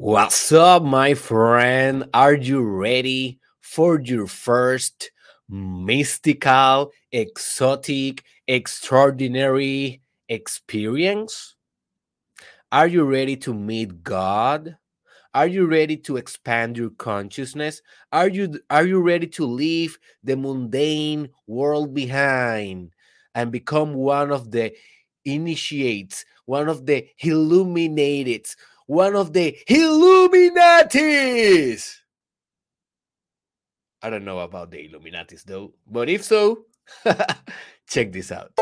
What's up, my friend? Are you ready for your first mystical, exotic, extraordinary experience? Are you ready to meet God? Are you ready to expand your consciousness? Are you are you ready to leave the mundane world behind and become one of the initiates, one of the illuminated, one of the Illuminatis? I don't know about the Illuminatis though, but if so, check this out.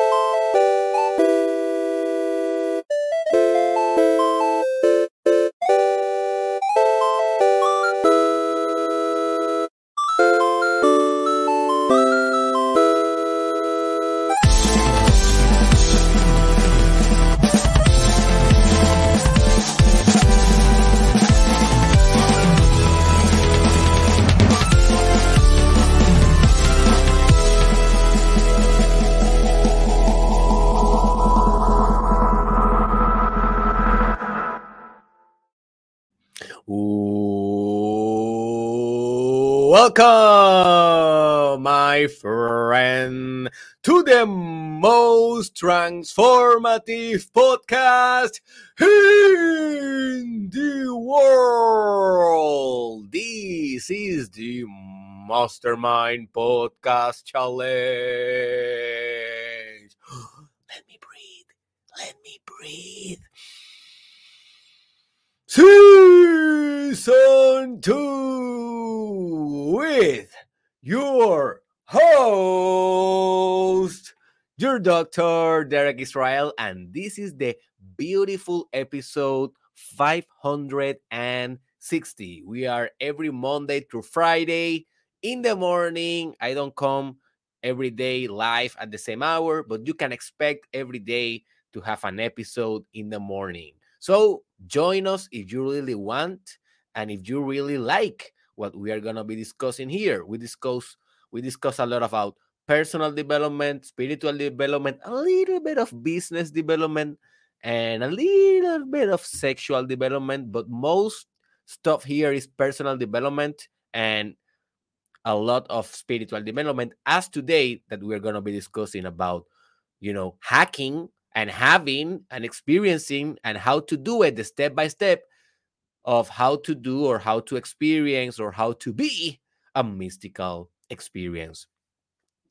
Welcome, my friend, to the most transformative podcast in the world. This is the Mastermind Podcast Challenge. Let me breathe. Let me breathe. Season 2 with your host, your doctor, Derek Israel, and this is the beautiful episode 560. We are every Monday through Friday in the morning. I don't come every day live at the same hour, but you can expect every day to have an episode in the morning. So join us if you really want and if you really like what we are going to be discussing here. We discuss we discuss a lot about personal development, spiritual development, a little bit of business development and a little bit of sexual development, but most stuff here is personal development and a lot of spiritual development as today that we're going to be discussing about you know hacking and having and experiencing and how to do it the step by step of how to do or how to experience or how to be a mystical experience.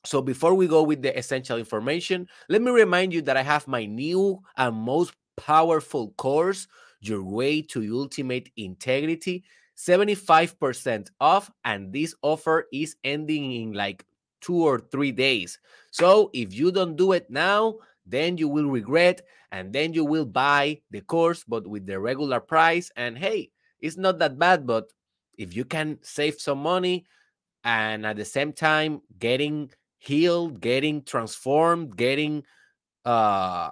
So, before we go with the essential information, let me remind you that I have my new and most powerful course, Your Way to Ultimate Integrity, 75% off. And this offer is ending in like two or three days. So, if you don't do it now, then you will regret and then you will buy the course but with the regular price. And hey it's not that bad but if you can save some money and at the same time getting healed getting transformed getting uh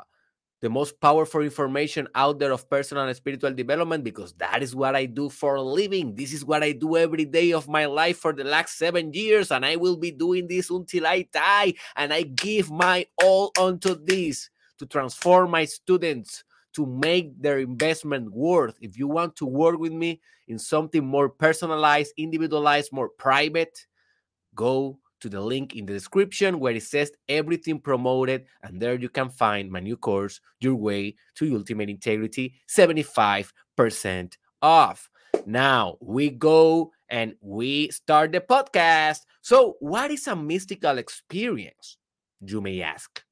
the most powerful information out there of personal and spiritual development because that is what I do for a living. This is what I do every day of my life for the last seven years, and I will be doing this until I die. And I give my all onto this to transform my students to make their investment worth. If you want to work with me in something more personalized, individualized, more private, go to the link in the description where it says everything promoted. And there you can find my new course, Your Way to Ultimate Integrity, 75% off. Now we go and we start the podcast. So, what is a mystical experience? You may ask.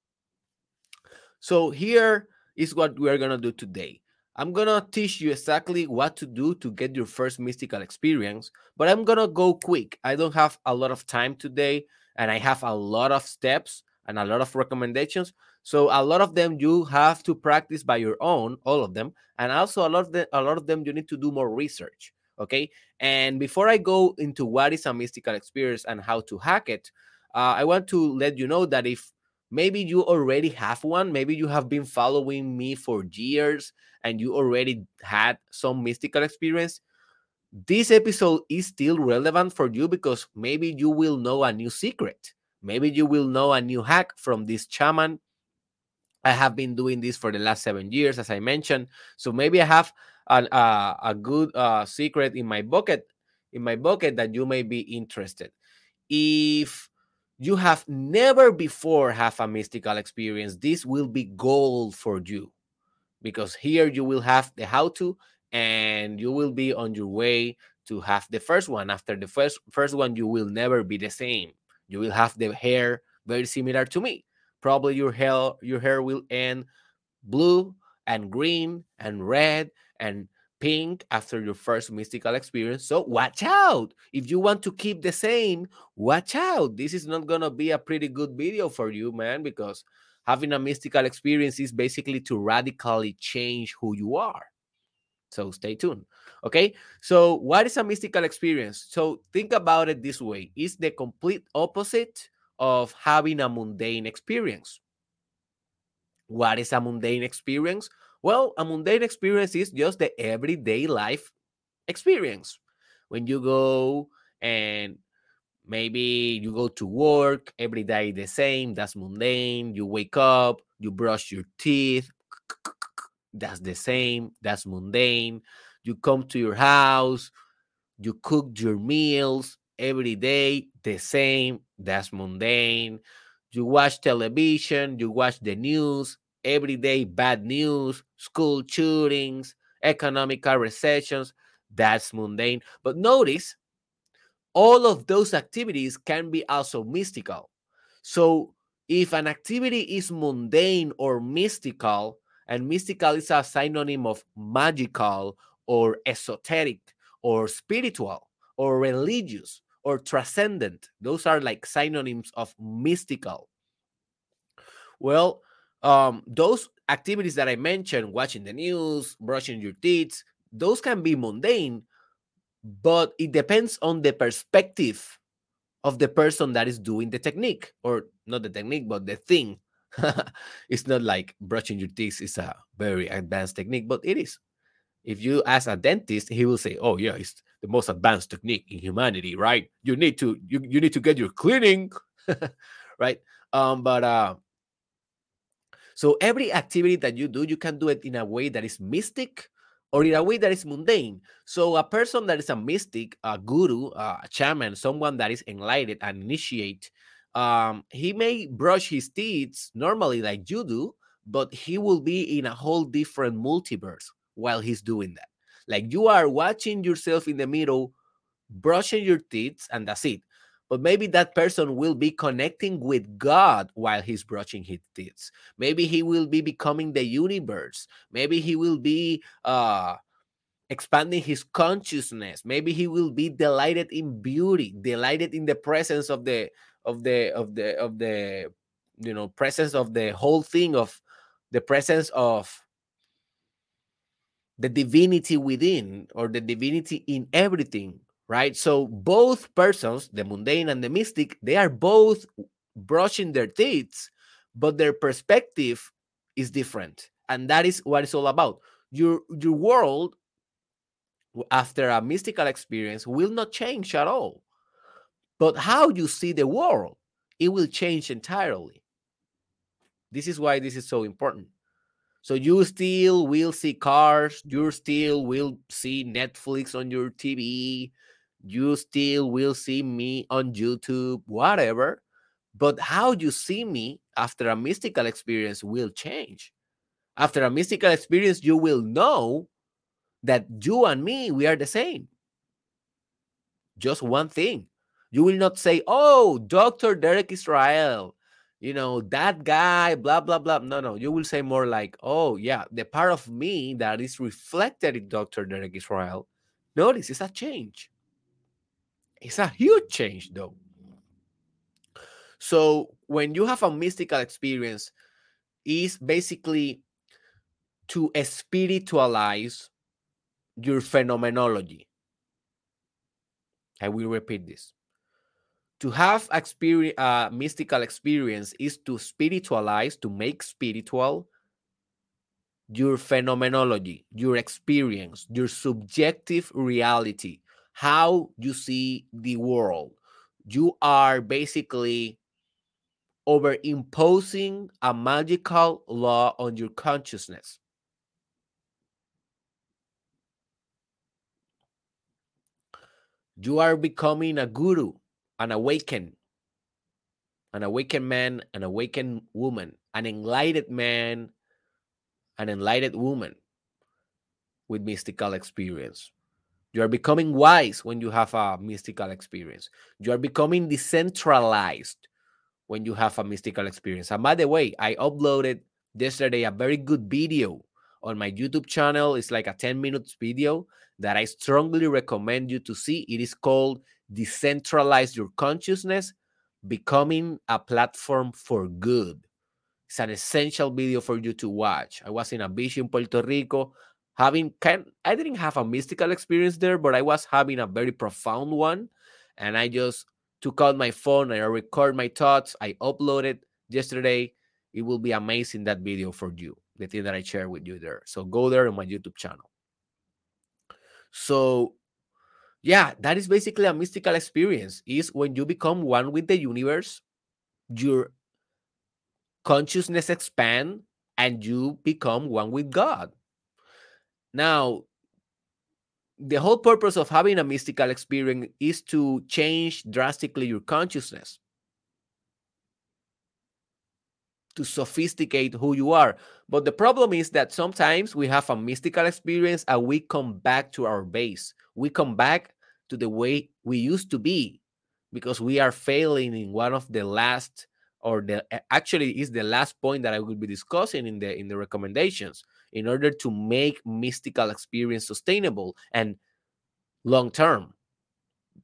So, here is what we're going to do today. I'm gonna teach you exactly what to do to get your first mystical experience, but I'm gonna go quick. I don't have a lot of time today, and I have a lot of steps and a lot of recommendations. So a lot of them you have to practice by your own, all of them, and also a lot of them, a lot of them you need to do more research. Okay, and before I go into what is a mystical experience and how to hack it, uh, I want to let you know that if maybe you already have one maybe you have been following me for years and you already had some mystical experience. This episode is still relevant for you because maybe you will know a new secret. Maybe you will know a new hack from this shaman i have been doing this for the last seven years as i mentioned. So maybe i have an, uh, a good uh, secret in my bucket in my bucket that you may be interested. If you have never before have a mystical experience, this will be gold for you because here you will have the how to and you will be on your way to have the first one. After the first first one, you will never be the same. You will have the hair very similar to me. Probably your hair your hair will end blue and green and red and pink after your first mystical experience. So watch out. If you want to keep the same, watch out. This is not going to be a pretty good video for you, man, because having a mystical experience is basically to radically change who you are. So stay tuned. Okay. So, what is a mystical experience? So, think about it this way it's the complete opposite of having a mundane experience. What is a mundane experience? Well, a mundane experience is just the everyday life experience. When you go and maybe you go to work every day the same, that's mundane. You wake up, you brush your teeth, that's the same, that's mundane. You come to your house, you cook your meals every day, the same, that's mundane. You watch television, you watch the news, everyday bad news, school shootings, economical recessions, that's mundane. But notice all of those activities can be also mystical. So if an activity is mundane or mystical, and mystical is a synonym of magical or esoteric or spiritual or religious or transcendent. Those are like synonyms of mystical. Well, um, those activities that I mentioned, watching the news, brushing your teeth, those can be mundane, but it depends on the perspective of the person that is doing the technique, or not the technique, but the thing. it's not like brushing your teeth is a very advanced technique, but it is. If you ask a dentist, he will say, "Oh yeah, it's the most advanced technique in humanity, right? You need to you, you need to get your cleaning, right?" Um, but uh, so every activity that you do, you can do it in a way that is mystic or in a way that is mundane. So a person that is a mystic, a guru, a shaman, someone that is enlightened and initiate, um, he may brush his teeth normally like you do, but he will be in a whole different multiverse while he's doing that. Like you are watching yourself in the mirror, brushing your teeth, and that's it but maybe that person will be connecting with God while he's brushing his teeth. Maybe he will be becoming the universe. Maybe he will be uh, expanding his consciousness. Maybe he will be delighted in beauty, delighted in the presence of the of the of the of the you know presence of the whole thing of the presence of the divinity within or the divinity in everything right? So both persons, the mundane and the mystic, they are both brushing their teeth, but their perspective is different. And that is what it's all about. Your your world after a mystical experience will not change at all. But how you see the world, it will change entirely. This is why this is so important. So you still will see cars, you still will see Netflix on your TV, you still will see me on YouTube, whatever. But how you see me after a mystical experience will change. After a mystical experience, you will know that you and me, we are the same. Just one thing. You will not say, oh, Dr. Derek Israel, you know, that guy, blah, blah, blah. No, no. You will say more like, oh, yeah, the part of me that is reflected in Dr. Derek Israel. Notice it's a change. It's a huge change, though. So when you have a mystical experience, is basically to spiritualize your phenomenology. I will repeat this. To have a uh, mystical experience is to spiritualize, to make spiritual your phenomenology, your experience, your subjective reality, how you see the world. You are basically over imposing a magical law on your consciousness. You are becoming a guru, an awakened, an awakened man, an awakened woman, an enlightened man, an enlightened woman with mystical experience. You are becoming wise when you have a mystical experience. You are becoming decentralized when you have a mystical experience. And by the way, I uploaded yesterday a very good video on my YouTube channel. It's like a 10 minutes video that I strongly recommend you to see. It is called Decentralize Your Consciousness Becoming a Platform for Good. It's an essential video for you to watch. I was in a beach in Puerto Rico having kind I didn't have a mystical experience there, but I was having a very profound one. And I just took out my phone, I record my thoughts, I uploaded yesterday. It will be amazing that video for you, the thing that I share with you there. So go there on my YouTube channel. So yeah, that is basically a mystical experience. Is when you become one with the universe, your consciousness expand and you become one with God. Now, the whole purpose of having a mystical experience is to change drastically your consciousness, to sophisticate who you are. But the problem is that sometimes we have a mystical experience and we come back to our base. We come back to the way we used to be because we are failing in one of the last or the actually is the last point that I will be discussing in the in the recommendations in order to make mystical experience sustainable and long term.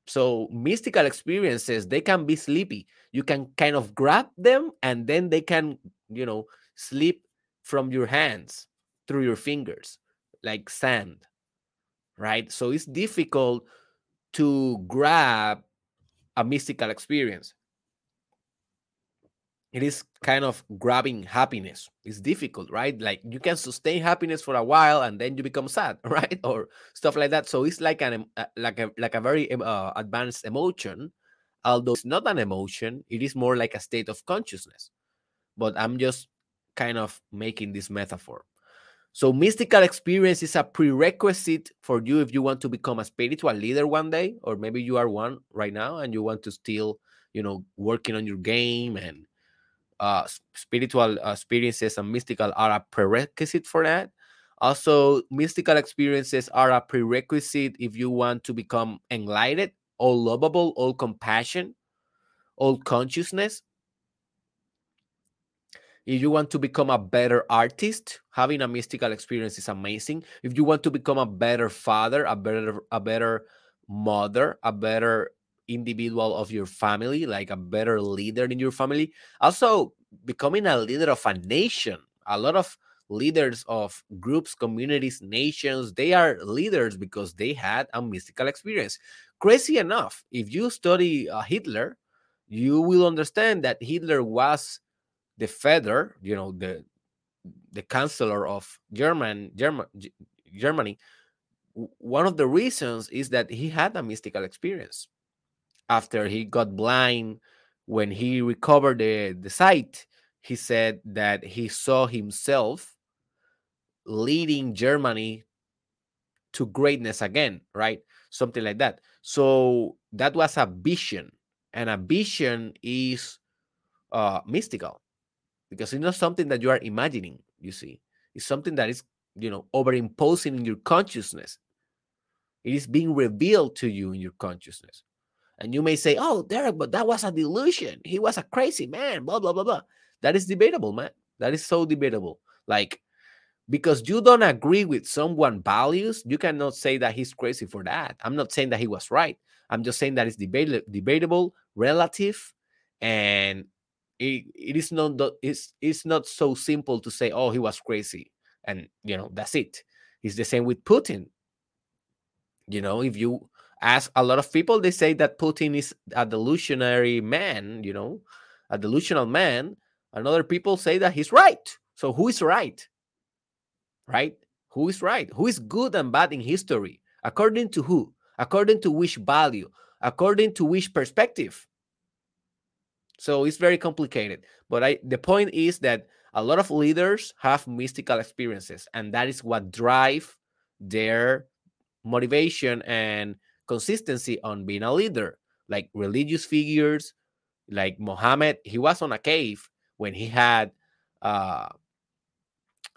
So mystical experiences they can be sleepy. You can kind of grab them and then they can, you know, slip from your hands through your fingers like sand. Right? So it's difficult to grab a mystical experience it is kind of grabbing happiness. It's difficult, right? Like you can sustain happiness for a while and then you become sad, right? Or stuff like that. So it's like an uh, like a like a very uh, advanced emotion, although it's not an emotion. It is more like a state of consciousness. But I'm just kind of making this metaphor. So mystical experience is a prerequisite for you if you want to become a spiritual leader one day, or maybe you are one right now and you want to still, you know, working on your game and uh, spiritual uh, experiences and mystical are a prerequisite for that. Also, mystical experiences are a prerequisite if you want to become enlightened, all lovable, all compassion, all consciousness. If you want to become a better artist, having a mystical experience is amazing. If you want to become a better father, a better a better mother, a better individual of your family, like a better leader in your family. Also, becoming a leader of a nation. A lot of leaders of groups, communities, nations, they are leaders because they had a mystical experience. Crazy enough, if you study uh, Hitler, you will understand that Hitler was the feather, you know, the the chancellor of German, German Germany. One of the reasons is that he had a mystical experience after he got blind when he recovered the, the sight he said that he saw himself leading germany to greatness again right? Something like that. So that was a vision and a vision is uh mystical because it's not something that you are imagining you see. It's something that is you know overimposing in your consciousness. It is being revealed to you in your consciousness and you may say, oh, Derek, but that was a delusion. He was a crazy man, blah, blah, blah, blah. That is debatable, man. That is so debatable. Like, because you don't agree with someone values, you cannot say that he's crazy for that. I'm not saying that he was right. I'm just saying that it's debate- debatable, relative, and it, it is not it's, it's not so simple to say, oh, he was crazy. And you know, that's it. It's the same with Putin. You know, if you ask a lot of people, they say that Putin is a delusionary man, you know, a delusional man. And other people say that he's right. So who is right? Right? Who is right? Who is good and bad in history? According to who? According to which value? According to which perspective? So it's very complicated. But I the point is that a lot of leaders have mystical experiences, and that is what drive their motivation and consistency on being a leader, like religious figures, like Muhammad. He was on a cave when he had uh,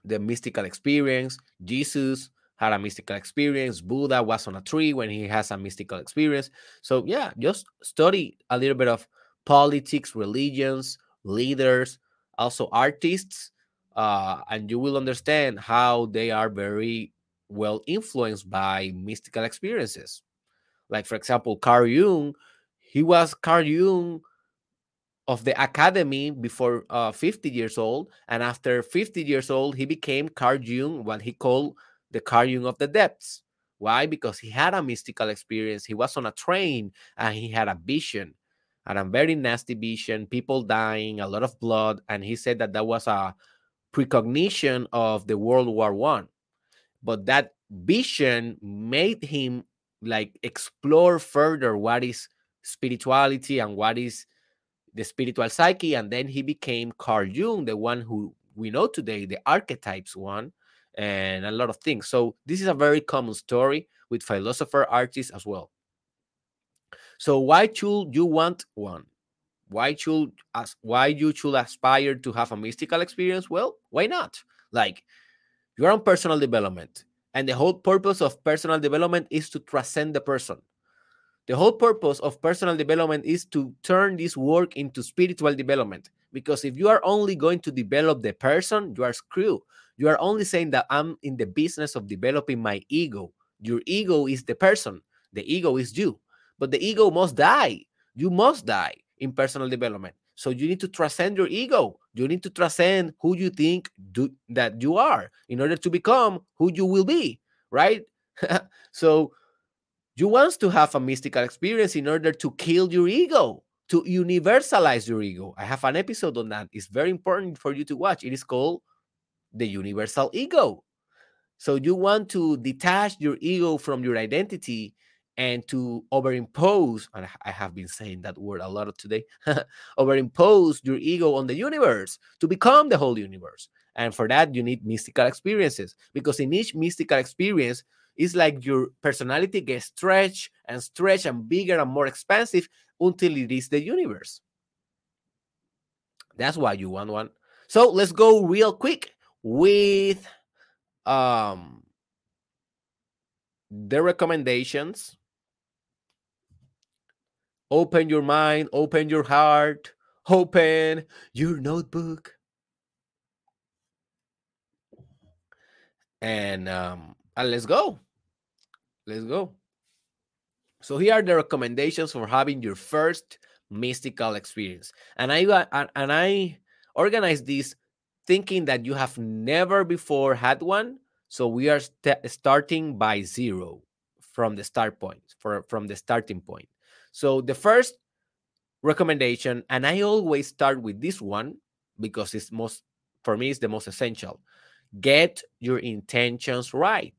the mystical experience. Jesus had a mystical experience. Buddha was on a tree when he has a mystical experience. So, yeah, just study a little bit of politics, religions, leaders, also artists, uh, and you will understand how they are very well influenced by mystical experiences. Like, for example, Carl Jung, he was Carl Jung of the academy before uh, 50 years old. And after 50 years old, he became Carl Jung, what he called the Carl Jung of the depths. Why? Because he had a mystical experience. He was on a train and he had a vision, and a very nasty vision, people dying, a lot of blood. And he said that that was a precognition of the World War One. But that vision made him like explore further what is spirituality and what is the spiritual psyche. And then he became Carl Jung, the one who we know today, the archetypes one, and a lot of things. So this is a very common story with philosopher artists as well. So why should you want one? Why should as why you should aspire to have a mystical experience? Well, why not? Like you're on personal development, and the whole purpose of personal development is to transcend the person. The whole purpose of personal development is to turn this work into spiritual development. Because if you are only going to develop the person, you are screwed. You are only saying that I'm in the business of developing my ego. Your ego is the person, the ego is you. But the ego must die. You must die in personal development. So you need to transcend your ego. You need to transcend who you think do, that you are in order to become who you will be, right? so you want to have a mystical experience in order to kill your ego, to universalize your ego. I have an episode on that. It's very important for you to watch. It is called The Universal Ego. So you want to detach your ego from your identity and to overimpose, and I have been saying that word a lot today, overimpose your ego on the universe to become the whole universe. And for that, you need mystical experiences because in each mystical experience, it's like your personality gets stretched and stretched and bigger and more expansive until it is the universe. That's why you want one. So let's go real quick with um the recommendations. Open your mind, open your heart, open your notebook. And um and let's go. Let's go. So here are the recommendations for having your first mystical experience. And I and I organized this thinking that you have never before had one. So we are st starting by zero from the start point, for, from the starting point. So the first recommendation, and I always start with this one because it's most for me, it's the most essential. Get your intentions right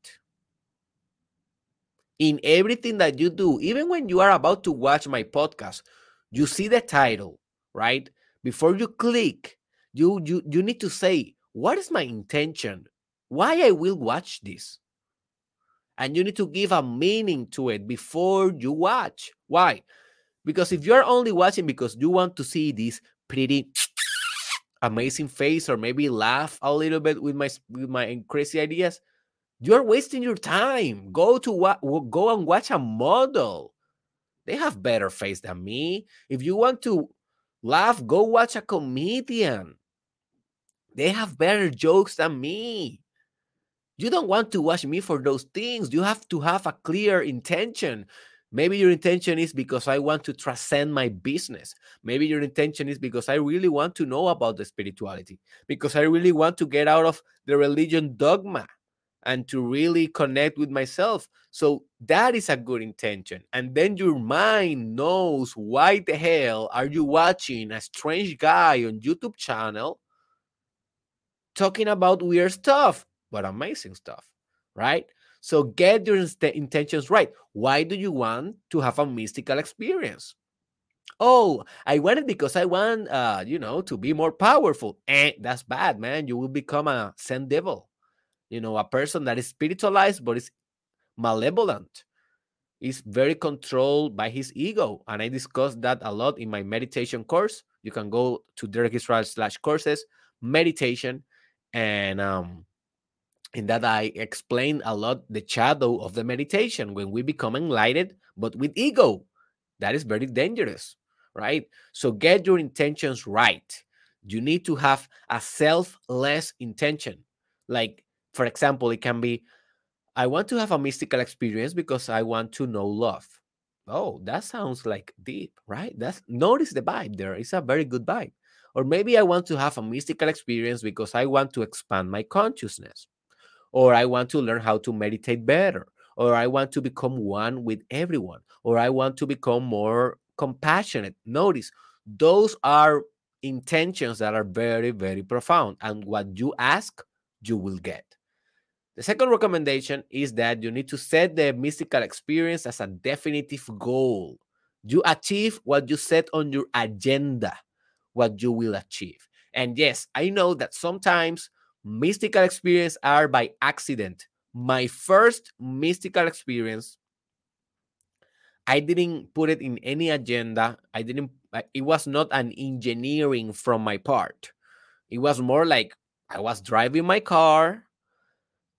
in everything that you do, even when you are about to watch my podcast, you see the title, right? Before you click, you you you need to say, what is my intention? Why I will watch this? And you need to give a meaning to it before you watch. Why? Because if you're only watching because you want to see this pretty amazing face or maybe laugh a little bit with my with my crazy ideas, you're wasting your time. Go to what go and watch a model. They have better face than me. If you want to laugh, go watch a comedian. They have better jokes than me. You don't want to watch me for those things. You have to have a clear intention. Maybe your intention is because I want to transcend my business. Maybe your intention is because I really want to know about the spirituality, because I really want to get out of the religion dogma and to really connect with myself. So that is a good intention. And then your mind knows why the hell are you watching a strange guy on YouTube channel talking about weird stuff, but amazing stuff, right? So get your intentions right. Why do you want to have a mystical experience? Oh, I want it because I want, uh, you know, to be more powerful. Eh, that's bad, man. You will become a Zen devil you know, a person that is spiritualized but is malevolent. is very controlled by his ego. And I discussed that a lot in my meditation course. You can go to Derek Israel slash courses, meditation. And um, in that I explain a lot the shadow of the meditation when we become enlightened, but with ego. That is very dangerous, right? So get your intentions right. You need to have a selfless intention. Like, for example, it can be I want to have a mystical experience because I want to know love. Oh, that sounds like deep, right? That's notice the vibe there. It's a very good vibe. Or maybe I want to have a mystical experience because I want to expand my consciousness. Or I want to learn how to meditate better. Or I want to become one with everyone. Or I want to become more compassionate. Notice those are intentions that are very, very profound. And what you ask, you will get. The second recommendation is that you need to set the mystical experience as a definitive goal. You achieve what you set on your agenda, what you will achieve. And yes, I know that sometimes mystical experience are by accident. My first mystical experience, I didn't put it in any agenda. I didn't, it was not an engineering from my part. It was more like I was driving my car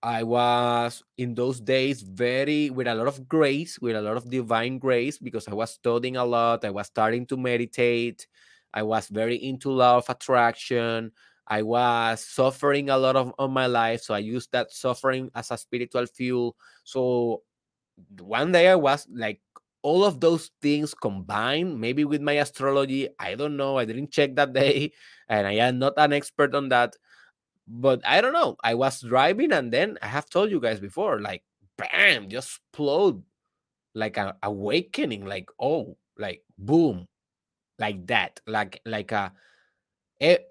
I was in those days very with a lot of grace, with a lot of divine grace, because I was studying a lot. I was starting to meditate. I was very into law of attraction. I was suffering a lot of on my life. So I used that suffering as a spiritual fuel. So one day I was like all of those things combined, maybe with my astrology. I don't know. I didn't check that day. And I am not an expert on that but I don't know. I was driving and then I have told you guys before, like bam, just explode like an awakening, like oh, like boom, like that, like like a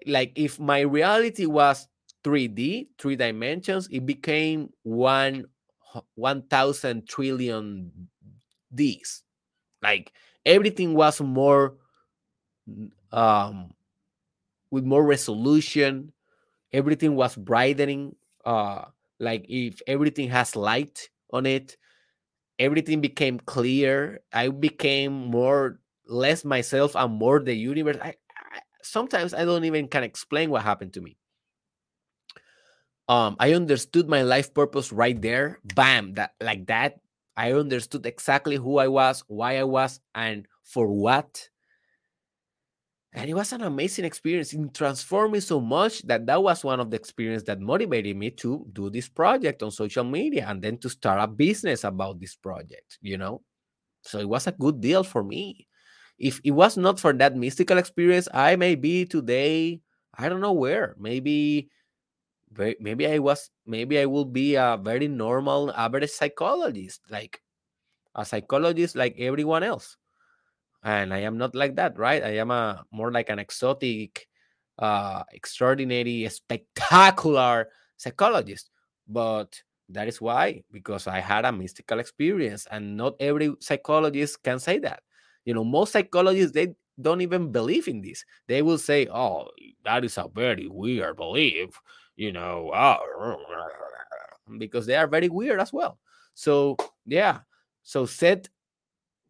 like if my reality was 3D, three dimensions, it became one one thousand trillion D's. Like everything was more um with more resolution. Everything was brightening uh like if everything has light on it everything became clear. I became more less myself and more the universe. I sometimes i don't even can explain what happened to me. Um i understood my life purpose right there bam that like that. I understood exactly who i was why i was and for what. And it was an amazing experience. It transformed me so much that that was one of the experiences that motivated me to do this project on social media and then to start a business about this project you know? So it was a good deal for me if it was not for that mystical experience i may be today i don't know where maybe maybe i was maybe i will be a very normal average psychologist like a psychologist like everyone else and I am not like that, right? I am a more like an exotic, uh, extraordinary, spectacular psychologist. But that is why, because I had a mystical experience, and not every psychologist can say that. You know, most psychologists they don't even believe in this. They will say, "Oh, that is a very weird belief," you know, oh, because they are very weird as well. So yeah, so set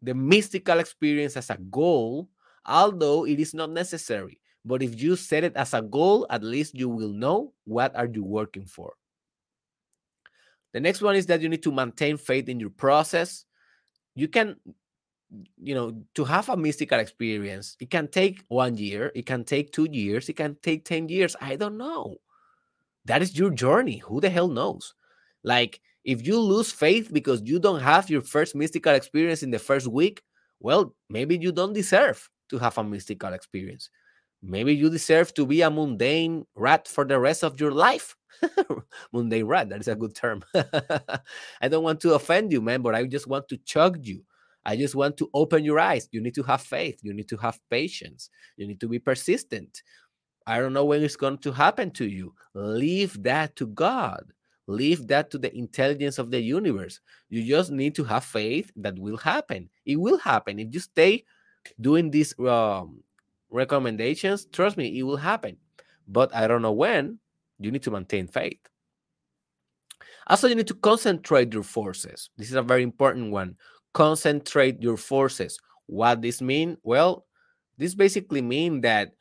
the mystical experience as a goal, although it is not necessary. But if you set it as a goal, at least you will know what are you working for. The next one is that you need to maintain faith in your process. You can, you know, to have a mystical experience, it can take one year, it can take two years, it can take 10 years. I don't know. That is your journey. Who the hell knows? Like, if you lose faith because you don't have your first mystical experience in the first week, well, maybe you don't deserve to have a mystical experience. Maybe you deserve to be a mundane rat for the rest of your life. mundane rat, that is a good term. I don't want to offend you, man, but I just want to chug you. I just want to open your eyes. You need to have faith. You need to have patience. You need to be persistent. I don't know when it's going to happen to you. Leave that to God leave that to the intelligence of the universe. You just need to have faith that will happen. It will happen if you stay doing these um, recommendations. Trust me, it will happen. But I don't know when. You need to maintain faith. Also, you need to concentrate your forces. This is a very important one. Concentrate your forces. What this mean? Well, this basically mean that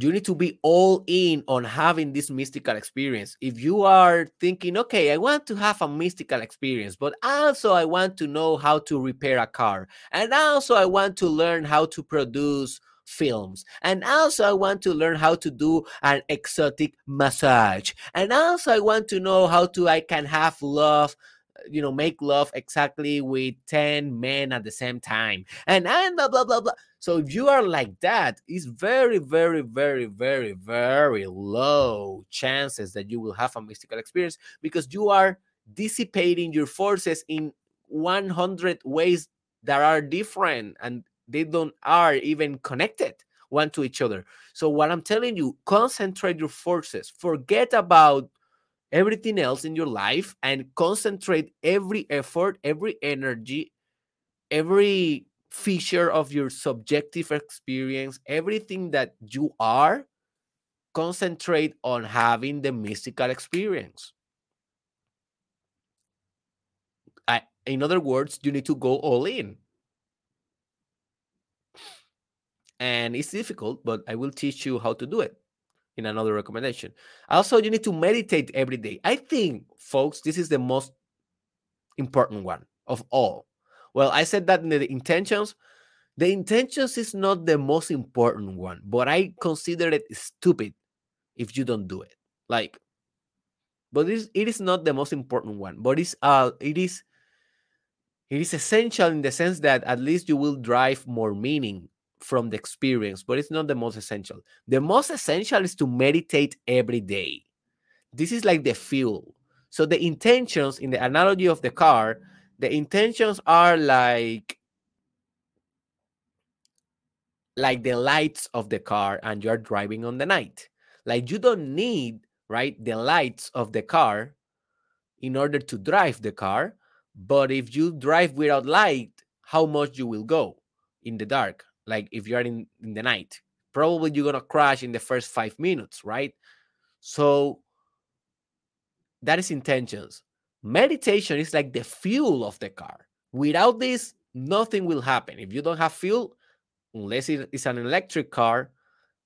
you need to be all in on having this mystical experience. If you are thinking, okay, I want to have a mystical experience, but also I want to know how to repair a car, and also I want to learn how to produce films, and also I want to learn how to do an exotic massage, and also I want to know how to I can have love you know make love exactly with 10 men at the same time and and blah blah blah blah. So if you are like that it's very very very very very low chances that you will have a mystical experience because you are dissipating your forces in 100 ways that are different and they don't are even connected one to each other. So what i'm telling you concentrate your forces. Forget about everything else in your life and concentrate every effort, every energy, every feature of your subjective experience, everything that you are, concentrate on having the mystical experience. In other words, you need to go all in. And it's difficult, but I will teach you how to do it in another recommendation. Also, you need to meditate every day. I think, folks, this is the most important one of all. Well, I said that in the intentions. The intentions is not the most important one, but I consider it stupid if you don't do it. Like, but it is, it is not the most important one, but it's uh it is it is essential in the sense that at least you will drive more meaning from the experience, but it's not the most essential. The most essential is to meditate every day. This is like the fuel. So the intentions in the analogy of the car, the intentions are like like the lights of the car and you're driving on the night. Like you don't need, right, the lights of the car in order to drive the car, but if you drive without light, how much you will go in the dark? Like if you're in, in the night probably you're gonna crash in the first five minutes right? So that is intentions. Meditation is like the fuel of the car. Without this nothing will happen. If you don't have fuel unless it is an electric car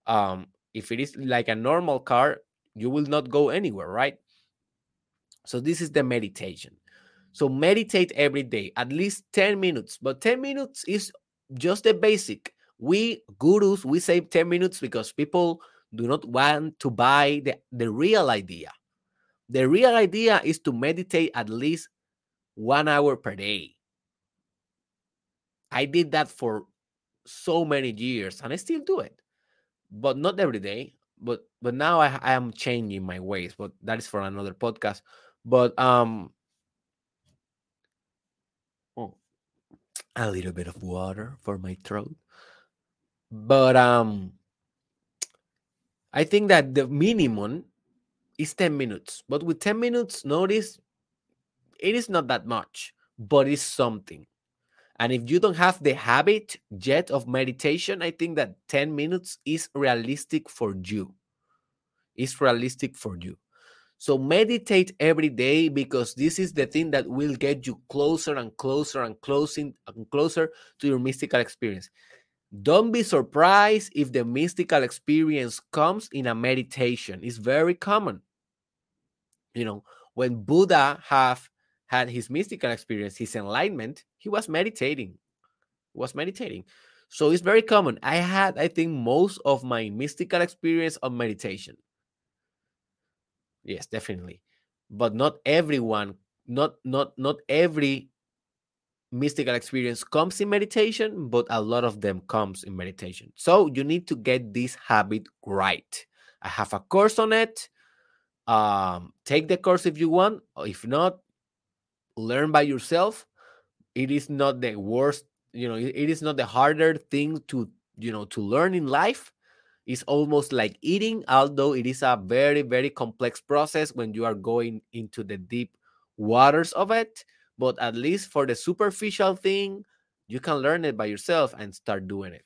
um if it is like a normal car you will not go anywhere right? So this is the meditation. So meditate every day at least 10 minutes but 10 minutes is just the basic. We gurus, we save 10 minutes because people do not want to buy the, the real idea. The real idea is to meditate at least one hour per day. I did that for so many years and I still do it, but not every day. But but now I, I am changing my ways, but that is for another podcast. But um a little bit of water for my throat. But um I think that the minimum is 10 minutes. But with 10 minutes, notice it is not that much, but it's something. And if you don't have the habit yet of meditation, I think that 10 minutes is realistic for you. It's realistic for you. So meditate every day because this is the thing that will get you closer and closer and closing and closer to your mystical experience. Don't be surprised if the mystical experience comes in a meditation. It's very common. You know, when Buddha have had his mystical experience, his enlightenment, he was meditating. He was meditating. So it's very common. I had, I think, most of my mystical experience on meditation. Yes, definitely. But not everyone, not not not every mystical experience comes in meditation, but a lot of them comes in meditation. So you need to get this habit right. I have a course on it. Um, take the course if you want. If not, learn by yourself. It is not the worst, you know, it is not the harder thing to, you know, to learn in life is almost like eating, although it is a very, very complex process when you are going into the deep waters of it. But at least for the superficial thing, you can learn it by yourself and start doing it.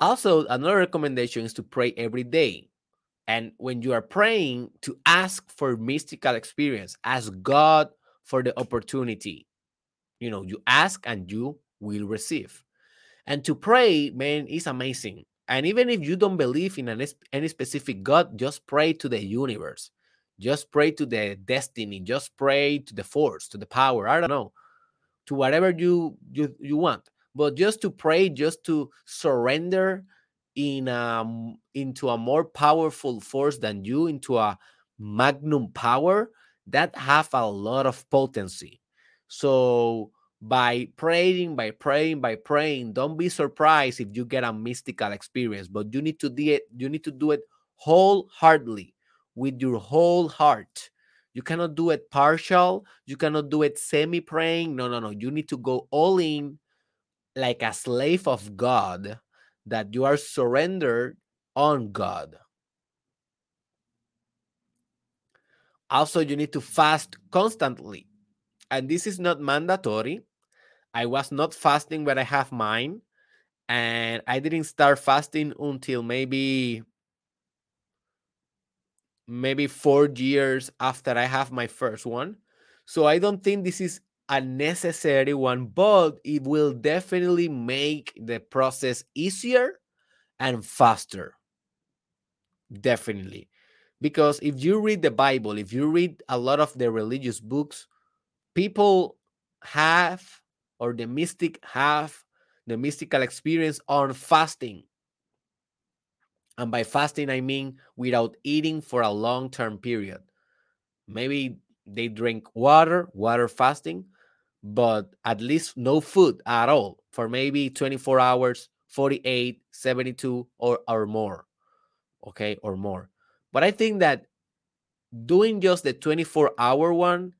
Also, another recommendation is to pray every day. And when you are praying, to ask for mystical experience, ask God for the opportunity. You know, you ask and you will receive. And to pray, man, is amazing. And even if you don't believe in an, any specific God, just pray to the universe. Just pray to the destiny. Just pray to the force, to the power. I don't know, to whatever you you you want. But just to pray, just to surrender in um into a more powerful force than you, into a magnum power that have a lot of potency. So by praying, by praying, by praying, don't be surprised if you get a mystical experience, but you need to do it, you need to do it wholeheartedly with your whole heart. You cannot do it partial, you cannot do it semi-praying. No, no, no. You need to go all in like a slave of God that you are surrendered on God. Also, you need to fast constantly. And this is not mandatory. I was not fasting when I have mine. And I didn't start fasting until maybe maybe four years after I have my first one. So I don't think this is a necessary one, but it will definitely make the process easier and faster. Definitely. Because if you read the Bible, if you read a lot of the religious books, people have, or the mystic have, the mystical experience on fasting. And by fasting, I mean without eating for a long term period. Maybe they drink water, water fasting, but at least no food at all for maybe 24 hours, 48, 72, or, or more. Okay, or more. But I think that doing just the 24 hour one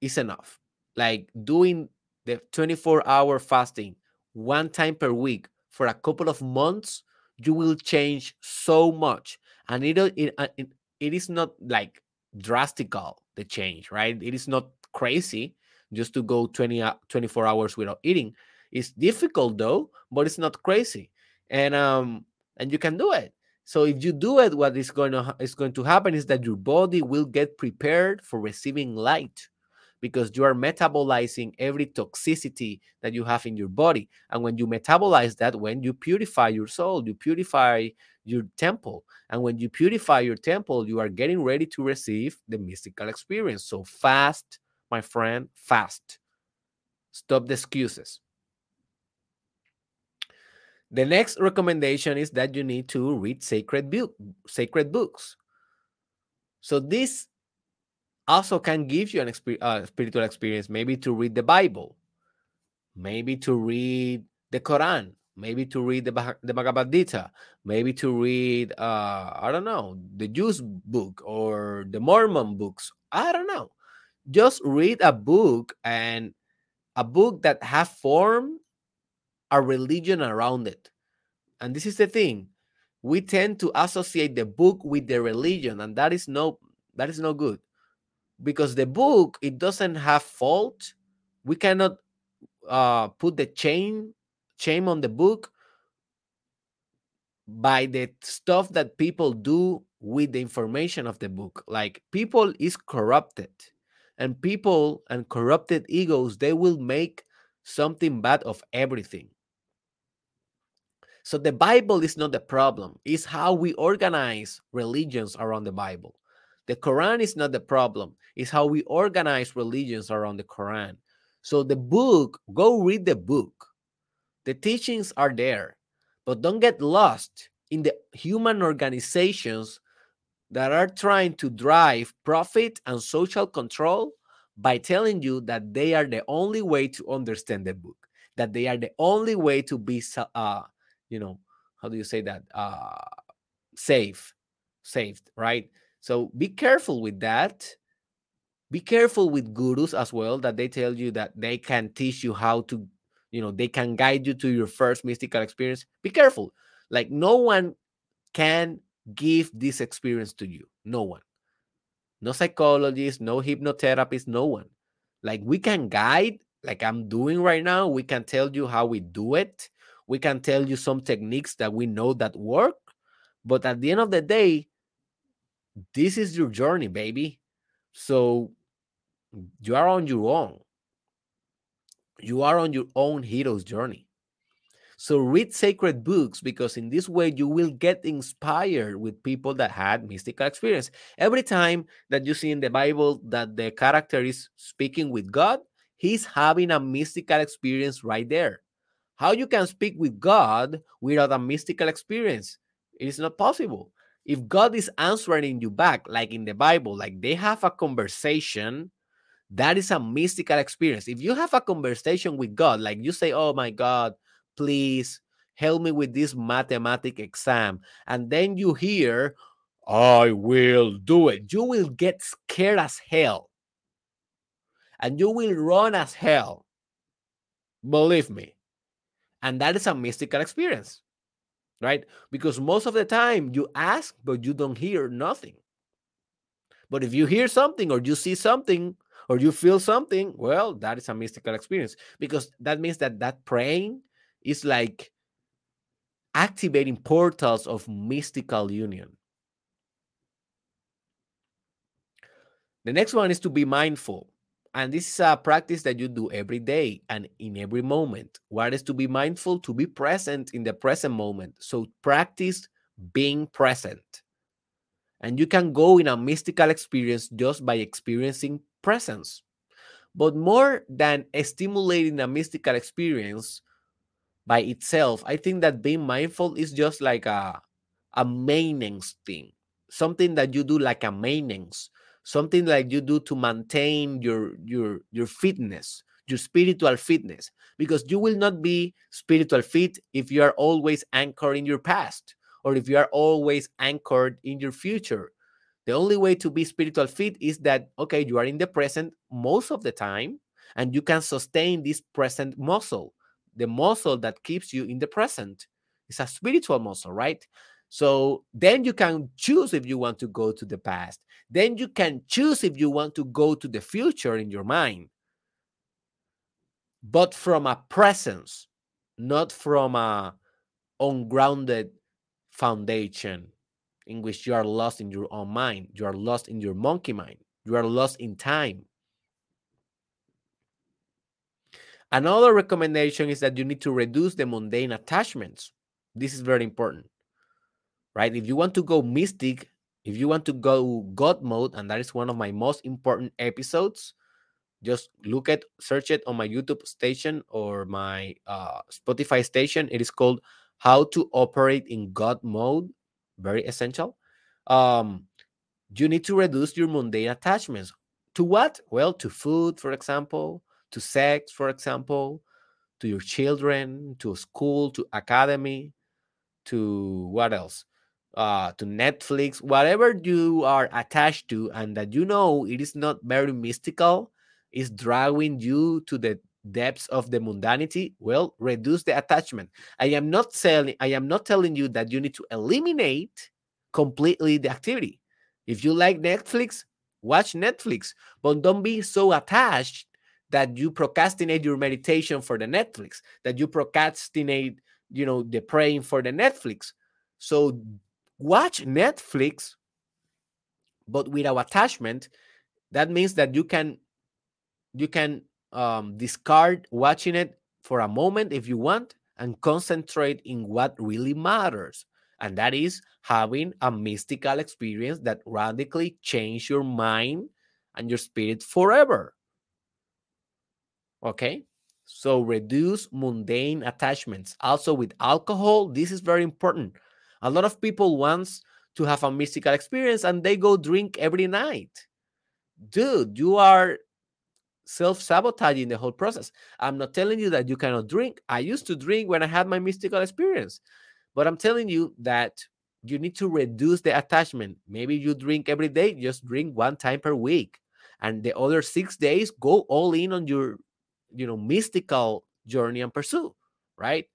is enough. Like doing the 24 hour fasting one time per week for a couple of months, you will change so much. And it, it, uh, it, it is not like drastical, the change, right? It is not crazy just to go 20, 24 hours without eating. It's difficult though, but it's not crazy. And um and you can do it. So if you do it, what is going to is going to happen is that your body will get prepared for receiving light because you are metabolizing every toxicity that you have in your body. And when you metabolize that, when you purify your soul, you purify your temple. And when you purify your temple, you are getting ready to receive the mystical experience. So fast, my friend, fast. Stop the excuses. The next recommendation is that you need to read sacred book, sacred books. So this also can give you an exp- uh, spiritual experience, maybe to read the Bible, maybe to read the Quran, maybe to read the, the Bhagavad Gita, maybe to read, uh, I don't know, the Jews book or the Mormon books. I don't know. Just read a book and a book that have formed a religion around it. And this is the thing. We tend to associate the book with the religion, and that is no that is no good because the book it doesn't have fault. We cannot uh, put the chain shame on the book by the stuff that people do with the information of the book. Like people is corrupted and people and corrupted egos they will make something bad of everything. So the bible is not the problem. It's how we organize religions around the bible the Quran is not the problem. It's how we organize religions around the Quran. So the book, go read the book. The teachings are there, but don't get lost in the human organizations that are trying to drive profit and social control by telling you that they are the only way to understand the book, that they are the only way to be, uh, you know, how do you say that? Uh, safe, saved, right? So be careful with that. Be careful with gurus as well that they tell you that they can teach you how to, you know, they can guide you to your first mystical experience. Be careful. Like no one can give this experience to you. No one. No psychologist, no hypnotherapist, no one. Like we can guide, like I'm doing right now. We can tell you how we do it. We can tell you some techniques that we know that work. But at the end of the day, this is your journey, baby. So you are on your own. you are on your own hero's journey. So read sacred books because in this way you will get inspired with people that had mystical experience. Every time that you see in the Bible that the character is speaking with God, he's having a mystical experience right there. How you can speak with God without a mystical experience? It is not possible. If God is answering you back, like in the Bible, like they have a conversation, that is a mystical experience. If you have a conversation with God, like you say, Oh my God, please help me with this mathematic exam. And then you hear, I will do it. You will get scared as hell. And you will run as hell. Believe me. And that is a mystical experience, right? Because most of the time you ask, but you don't hear nothing. But if you hear something or you see something or you feel something, well, that is a mystical experience because that means that that praying is like activating portals of mystical union. The next one is to be mindful. And this is a practice that you do every day and in every moment. What is to be mindful? To be present in the present moment. So practice being present. And you can go in a mystical experience just by experiencing presence. But more than stimulating a mystical experience, by itself, I think that being mindful is just like a a maintenance thing, something that you do like a maintenance, something like you do to maintain your your your fitness, your spiritual fitness, because you will not be spiritual fit if you are always anchored in your past or if you are always anchored in your future. The only way to be spiritual fit is that okay, you are in the present most of the time and you can sustain this present muscle the muscle that keeps you in the present. It's a spiritual muscle, right? So then you can choose if you want to go to the past. Then you can choose if you want to go to the future in your mind. But from a presence, not from a ungrounded foundation in which you are lost in your own mind. You are lost in your monkey mind. You are lost in time. Another recommendation is that you need to reduce the mundane attachments. This is very important, right? If you want to go mystic, if you want to go God mode, and that is one of my most important episodes, just look at, search it on my YouTube station or my uh, Spotify station. It is called How to Operate in God Mode. Very essential. Um, you need to reduce your mundane attachments. To what? Well, to food, for example, to sex, for example, to your children, to school, to academy, to what else? Uh, to Netflix, whatever you are attached to, and that you know it is not very mystical, is drawing you to the depths of the mundanity. Well, reduce the attachment. I am not telling I am not telling you that you need to eliminate completely the activity. If you like Netflix, watch Netflix, but don't be so attached that you procrastinate your meditation for the Netflix, that you procrastinate, you know, the praying for the Netflix. So watch Netflix, but without attachment. That means that you can you can um, discard watching it for a moment if you want and concentrate in what really matters. And that is having a mystical experience that radically change your mind and your spirit forever. Okay. So reduce mundane attachments. Also with alcohol, this is very important. A lot of people wants to have a mystical experience and they go drink every night. Dude, you are self-sabotaging the whole process. I'm not telling you that you cannot drink. I used to drink when I had my mystical experience. But I'm telling you that you need to reduce the attachment. Maybe you drink every day, just drink one time per week. And the other six days, go all in on your you know mystical journey and pursue right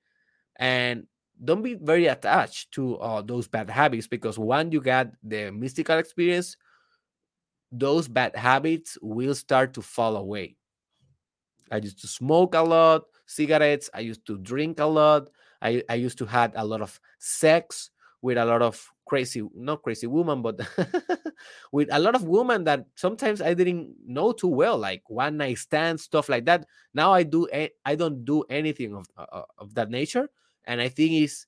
and don't be very attached to uh, those bad habits because when you get the mystical experience those bad habits will start to fall away i used to smoke a lot cigarettes i used to drink a lot i, I used to had a lot of sex with a lot of crazy, not crazy woman, but with a lot of women that sometimes I didn't know too well, like one night stand stuff like that. Now I do, I don't do anything of uh, of that nature, and I think it's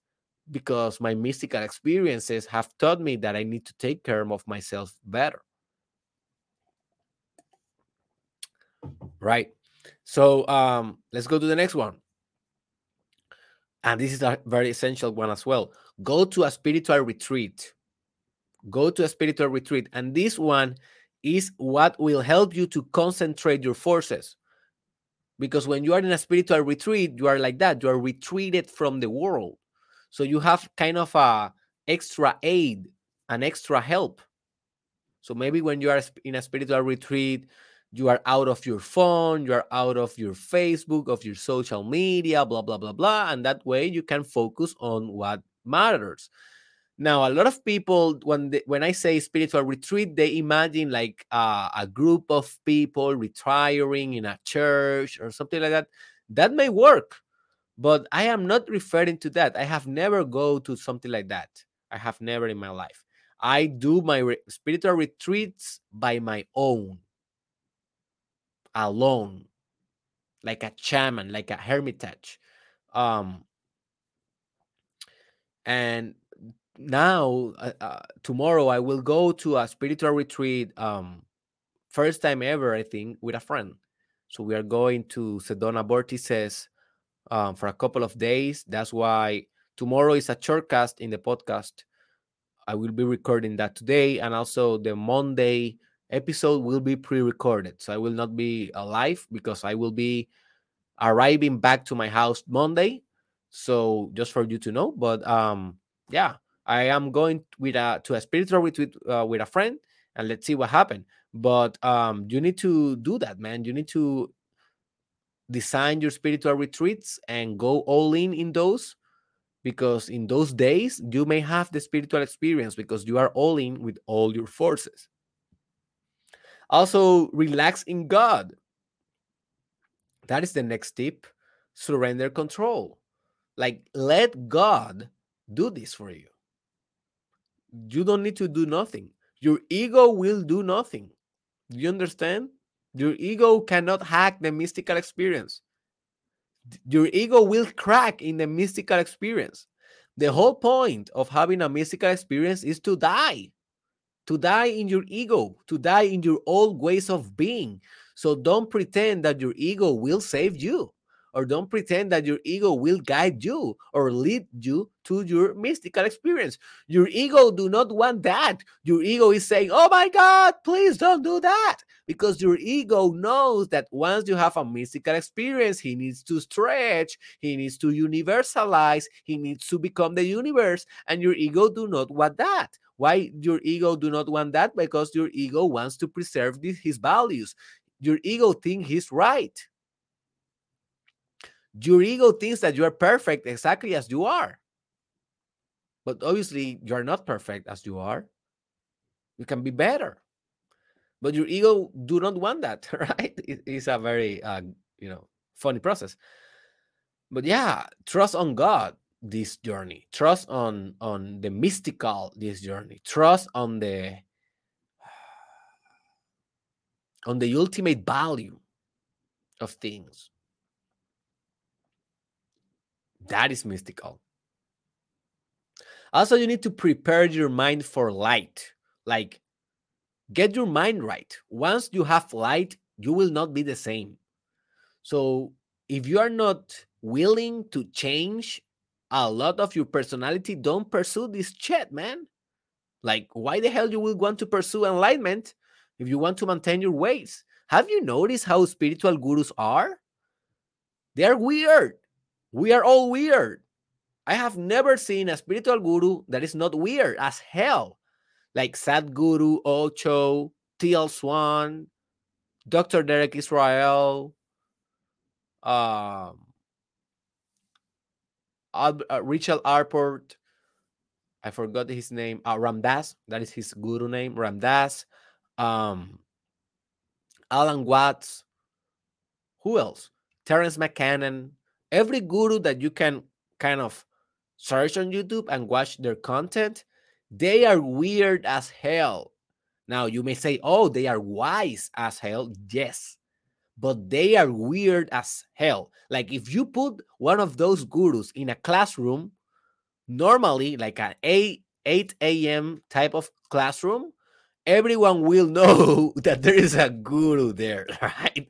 because my mystical experiences have taught me that I need to take care of myself better. Right. So um, let's go to the next one. And this is a very essential one as well. Go to a spiritual retreat. Go to a spiritual retreat. And this one is what will help you to concentrate your forces. Because when you are in a spiritual retreat, you are like that. You are retreated from the world. So you have kind of a extra aid, an extra help. So maybe when you are in a spiritual retreat, you are out of your phone, you are out of your Facebook, of your social media, blah, blah, blah, blah. And that way you can focus on what matters. Now, a lot of people, when when I say spiritual retreat, they imagine like uh, a group of people retiring in a church or something like that. That may work, but I am not referring to that. I have never go to something like that. I have never in my life. I do my re- spiritual retreats by my own alone, like a shaman, like a hermitage. Um, and now, uh, uh, tomorrow, I will go to a spiritual retreat. Um, first time ever, I think, with a friend. So we are going to Sedona Vortices um, for a couple of days. That's why tomorrow is a short cast in the podcast. I will be recording that today, and also the Monday episode will be pre-recorded so i will not be alive because i will be arriving back to my house monday so just for you to know but um yeah i am going with a to a spiritual retreat uh, with a friend and let's see what happened but um you need to do that man you need to design your spiritual retreats and go all in in those because in those days you may have the spiritual experience because you are all in with all your forces also, relax in God. That is the next tip. Surrender control. Like, let God do this for you. You don't need to do nothing. Your ego will do nothing. Do you understand? Your ego cannot hack the mystical experience. Your ego will crack in the mystical experience. The whole point of having a mystical experience is to die to die in your ego, to die in your old ways of being. So don't pretend that your ego will save you, or don't pretend that your ego will guide you or lead you to your mystical experience. Your ego do not want that. Your ego is saying, "Oh my God, please don't do that," because your ego knows that once you have a mystical experience, he needs to stretch, he needs to universalize, he needs to become the universe, and your ego do not want that. Why your ego do not want that? Because your ego wants to preserve his values. Your ego thinks he's right. Your ego thinks that you are perfect exactly as you are. But obviously, you are not perfect as you are. You can be better. But your ego do not want that, right? It's a very, uh, you know, funny process. But yeah, trust on God this journey trust on on the mystical this journey trust on the on the ultimate value of things that is mystical also you need to prepare your mind for light like get your mind right once you have light you will not be the same so if you are not willing to change a lot of your personality don't pursue this shit, man. Like, why the hell you will want to pursue enlightenment if you want to maintain your ways? Have you noticed how spiritual gurus are? They are weird. We are all weird. I have never seen a spiritual guru that is not weird as hell. Like Sadhguru, Osho, Teal Swan, Dr. Derek Israel, um, Al- uh, Richard Alpert. I forgot his name. Uh, Ram Dass. That is his guru name. Ram Dass. Um, Alan Watts. Who else? Terence McKenna. Every guru that you can kind of search on YouTube and watch their content, They are weird as hell. Now, you may say, oh, they are wise as hell. Yes, but they are weird as hell. Like if you put one of those gurus in a classroom, normally like an 8, 8 a.m. type of classroom, everyone will know that there is a guru there, right?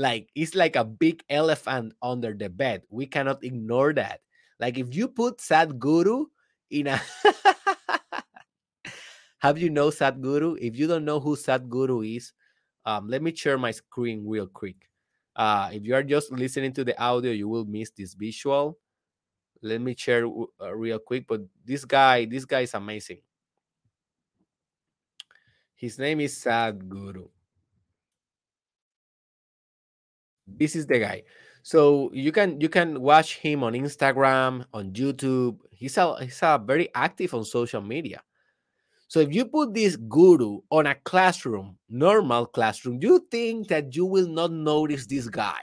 Like it's like a big elephant under the bed. We cannot ignore that. Like if you put Sadhguru in a have you know Sadhguru? If you don't know who Sadhguru is, um, let me share my screen real quick. Uh, if you are just listening to the audio, you will miss this visual. Let me share uh, real quick. But this guy, this guy is amazing. His name is Sadhguru. This is the guy. So you can you can watch him on Instagram, on YouTube. He's a he's a very active on social media. So if you put this guru on a classroom, normal classroom, you think that you will not notice this guy.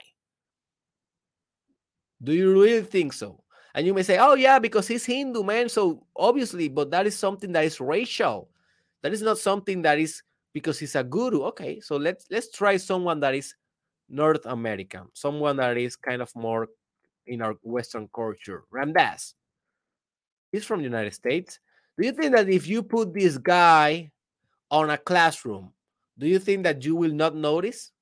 Do you really think so? And you may say, oh, yeah, because he's Hindu, man. So obviously, but that is something that is racial. That is not something that is because he's a guru. Okay, so let's let's try someone that is North America, someone that is kind of more in our Western culture. Ram Dass. He's from the United States. Do you think that if you put this guy on a classroom, do you think that you will not notice?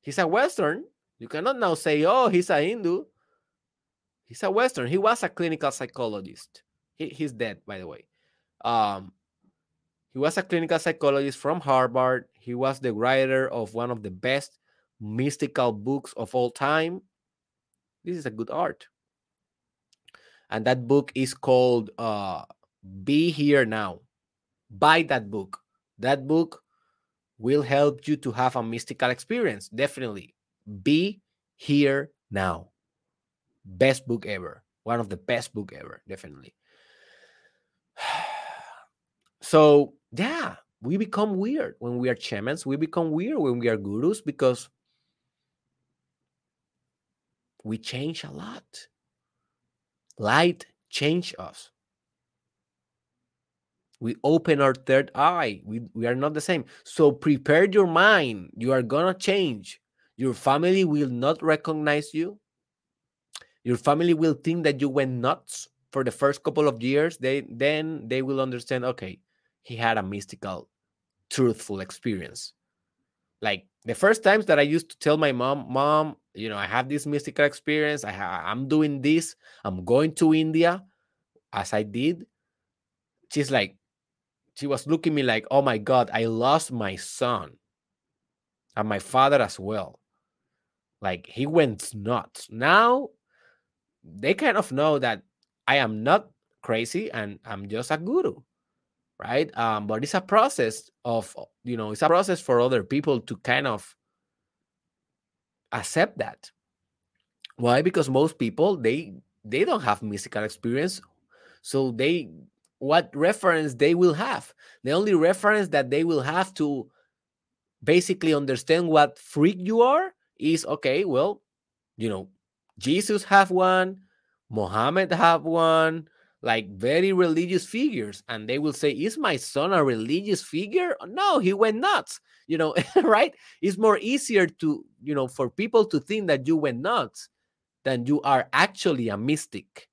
He's a Western. You cannot now say, oh, he's a Hindu. He's a Western. He was a clinical psychologist. He, he's dead, by the way. Um, he was a clinical psychologist from Harvard. He was the writer of one of the best mystical books of all time. This is a good art and that book is called uh, Be Here Now. Buy that book. That book will help you to have a mystical experience. Definitely. Be Here Now. Best book ever. One of the best book ever. Definitely. So, yeah, we become weird when we are shamans. We become weird when we are gurus because we change a lot Light change us. We open our third eye. We, we are not the same. So prepare your mind. You are going to change. Your family will not recognize you. Your family will think that you went nuts for the first couple of years. They then they will understand, okay, he had a mystical, truthful experience. Like the first times that I used to tell my mom, Mom, you know, I have this mystical experience. I ha- I'm doing this. I'm going to India, as I did. She's like, she was looking me like, oh my God, I lost my son and my father as well. Like he went nuts. Now they kind of know that I am not crazy and I'm just a guru, right? Um, but it's a process of, you know, it's a process for other people to kind of accept that. Why? Because most people they they don't have mystical experience, so they what reference they will have. The only reference that they will have to basically understand what freak you are is okay. Well, you know, Jesus have one, Mohammed have one, like very religious figures, and they will say, "Is my son a religious figure?" No, he went nuts you know right? It's more easier to you know for people to think that you went nuts than you are actually a mystic.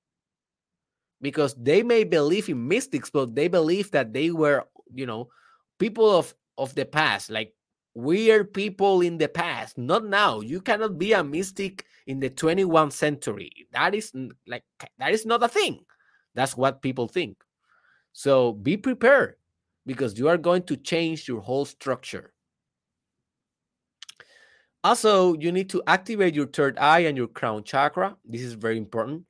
Because they may believe in mystics but they believe that they were you know people of of the past like weird people in the past. Not now. You cannot be a mystic in the 21st century. That is like that is not a thing that's what people think so be prepared because you are going to change your whole structure also, you need to activate your third eye and your crown chakra. This is very important.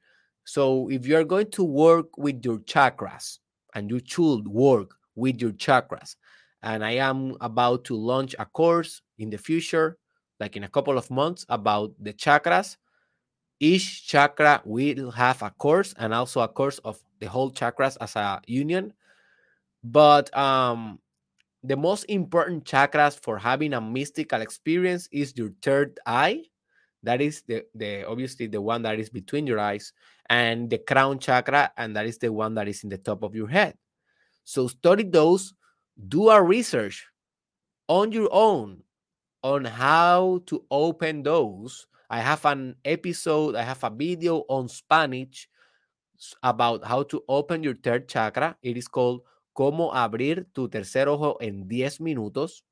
So, if you are going to work with your chakras, and you should work with your chakras, and I am about to launch a course in the future, like in a couple of months, about the chakras. Each chakra will have a course and also a course of the whole chakras as a union. But um, the most important chakras for having a mystical experience is your third eye, that is the, the obviously the one that is between your eyes, and the crown chakra, and that is the one that is in the top of your head. So study those, do a research on your own on how to open those. I have an episode, I have a video on Spanish about how to open your third chakra. It is called Cómo abrir tu tercer ojo en 10 minutos.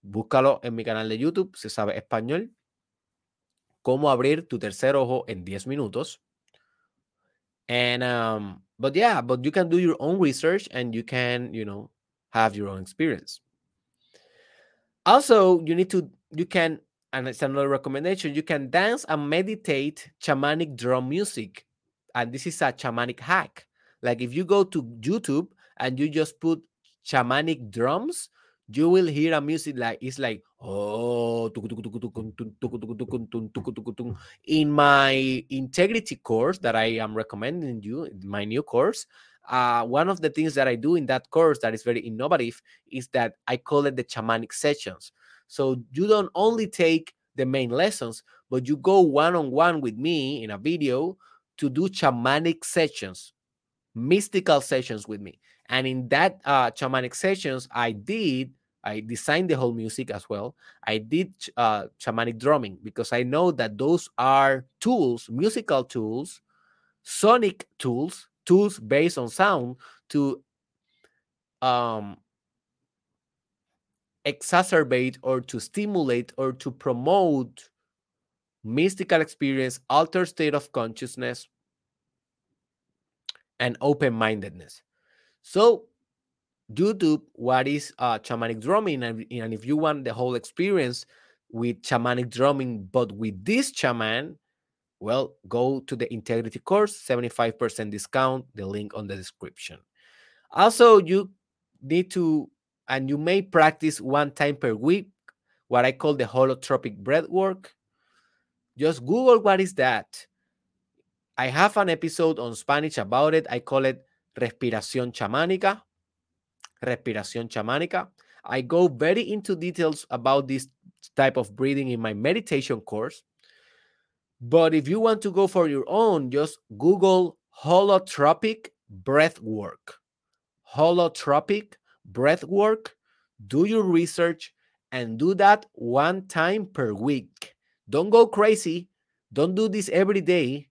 Búscalo en mi canal de YouTube, se sabe español. Cómo abrir tu tercer ojo en 10 minutos. And um, but yeah, but you can do your own research and you can, you know, have your own experience. Also, you need to you can and it's another recommendation, you can dance and meditate shamanic drum music. And this is a shamanic hack. Like if you go to YouTube and you just put shamanic drums, you will hear a music like it's like oh in my integrity course that I am recommending you, my new course. Uh, one of the things that I do in that course that is very innovative is that I call it the shamanic sessions. So you don't only take the main lessons, but you go one on one with me in a video to do shamanic sessions, mystical sessions with me. And in that uh, shamanic sessions, I did I designed the whole music as well. I did uh, shamanic drumming because I know that those are tools, musical tools, sonic tools, tools based on sound to um, exacerbate or to stimulate or to promote mystical experience, altered state of consciousness, and open mindedness. So YouTube what is uh, shamanic drumming, and, and if you want the whole experience with shamanic drumming, but with this shaman, well, go to the integrity course, 75% discount, the link on the description. Also, you need to, and you may practice one time per week, what I call the holotropic breath work. Just Google what is that. I have an episode on Spanish about it. I call it Respiración Chamánica respiración chamánica. I go very into details about this type of breathing in my meditation course. But if you want to go for your own, just Google holotropic breath work. Holotropic breath work. Do your research and do that one time per week. Don't go crazy. Don't do this every day.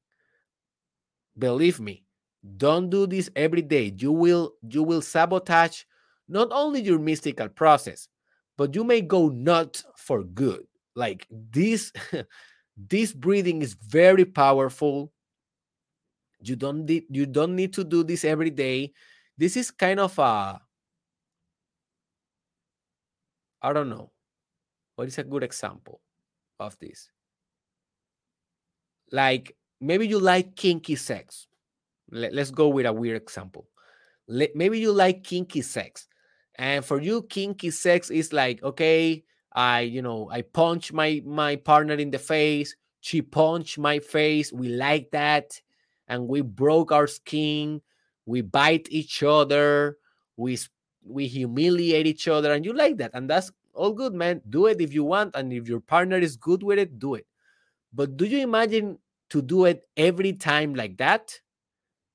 Believe me, don't do this every day. You will you will sabotage not only your mystical process, but you may go nuts for good. Like this, this breathing is very powerful. You don't need you don't need to do this every day. This is kind of a I don't know. What is a good example of this? Like maybe you like kinky sex. Let, us go with a weird example. Let, maybe you like kinky sex and for you, kinky sex is like, okay, I, you know, I punch my my partner in the face. She punched my face. We like that, and we broke our skin. We bite each other. We we humiliate each other, and you like that, and that's all good, man. Do it if you want, and if your partner is good with it, do it. But do you imagine to do it every time like that?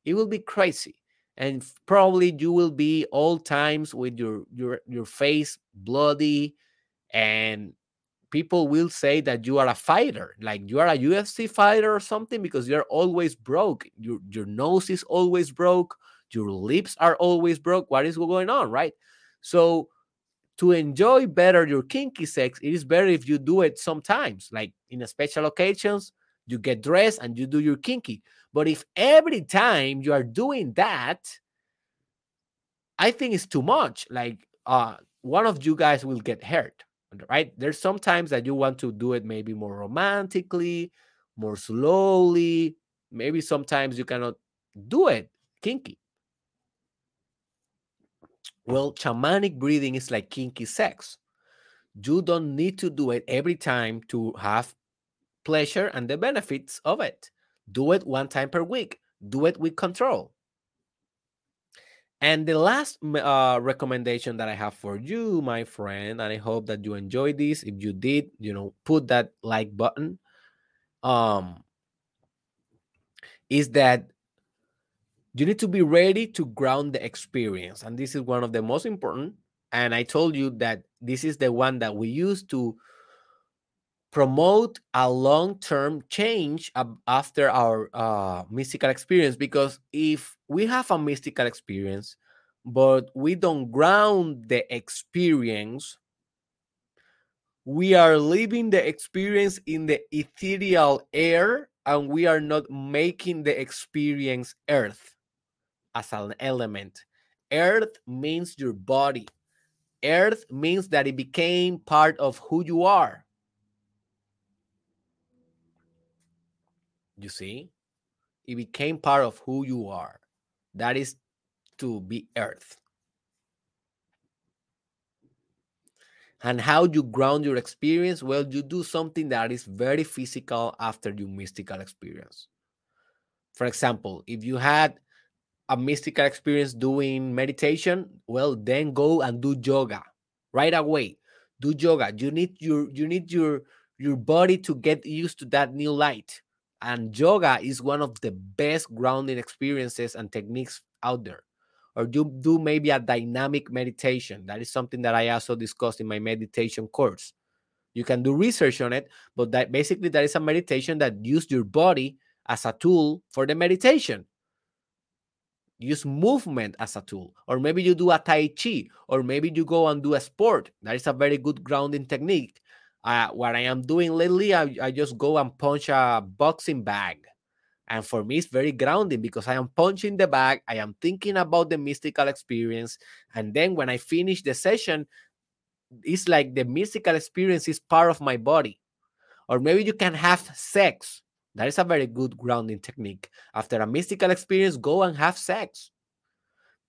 It will be crazy and probably you will be all times with your your your face bloody and people will say that you are a fighter like you are a UFC fighter or something because you're always broke your your nose is always broke your lips are always broke what is going on right so to enjoy better your kinky sex it is better if you do it sometimes like in a special occasions you get dressed and you do your kinky but if every time you are doing that, I think it's too much. Like uh one of you guys will get hurt, right? There's sometimes that you want to do it maybe more romantically, more slowly. Maybe sometimes you cannot do it kinky. Well, shamanic breathing is like kinky sex. You don't need to do it every time to have pleasure and the benefits of it. Do it one time per week. Do it with control. And the last uh, recommendation that I have for you, my friend, and I hope that you enjoyed this. If you did, you know, put that like button. Um, is that you need to be ready to ground the experience, and this is one of the most important. And I told you that this is the one that we use to promote a long-term change after our uh, mystical experience because if we have a mystical experience but we don't ground the experience we are living the experience in the ethereal air and we are not making the experience earth as an element earth means your body earth means that it became part of who you are You see, it became part of who you are. That is to be earth. And how you ground your experience? Well, you do something that is very physical after your mystical experience. For example, if you had a mystical experience doing meditation, well, then go and do yoga right away. Do yoga. You need your you need your your body to get used to that new light. And yoga is one of the best grounding experiences and techniques out there. Or you do maybe a dynamic meditation. That is something that I also discussed in my meditation course. You can do research on it, but that basically that is a meditation that use your body as a tool for the meditation. Use movement as a tool, or maybe you do a tai chi, or maybe you go and do a sport. That is a very good grounding technique uh, what I am doing lately, I, I just go and punch a boxing bag. And for me, it's very grounding because I am punching the bag, I am thinking about the mystical experience. And then when I finish the session, it's like the mystical experience is part of my body. Or maybe you can have sex. That is a very good grounding technique. After a mystical experience, go and have sex.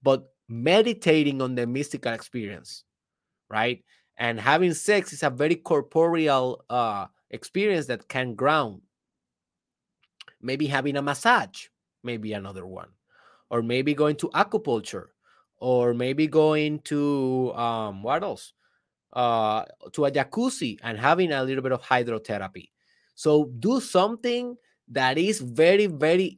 But meditating on the mystical experience, right? and having sex is a very corporeal uh, experience that can ground maybe having a massage maybe another one or maybe going to acupuncture or maybe going to um, what else uh, to a jacuzzi and having a little bit of hydrotherapy so do something that is very very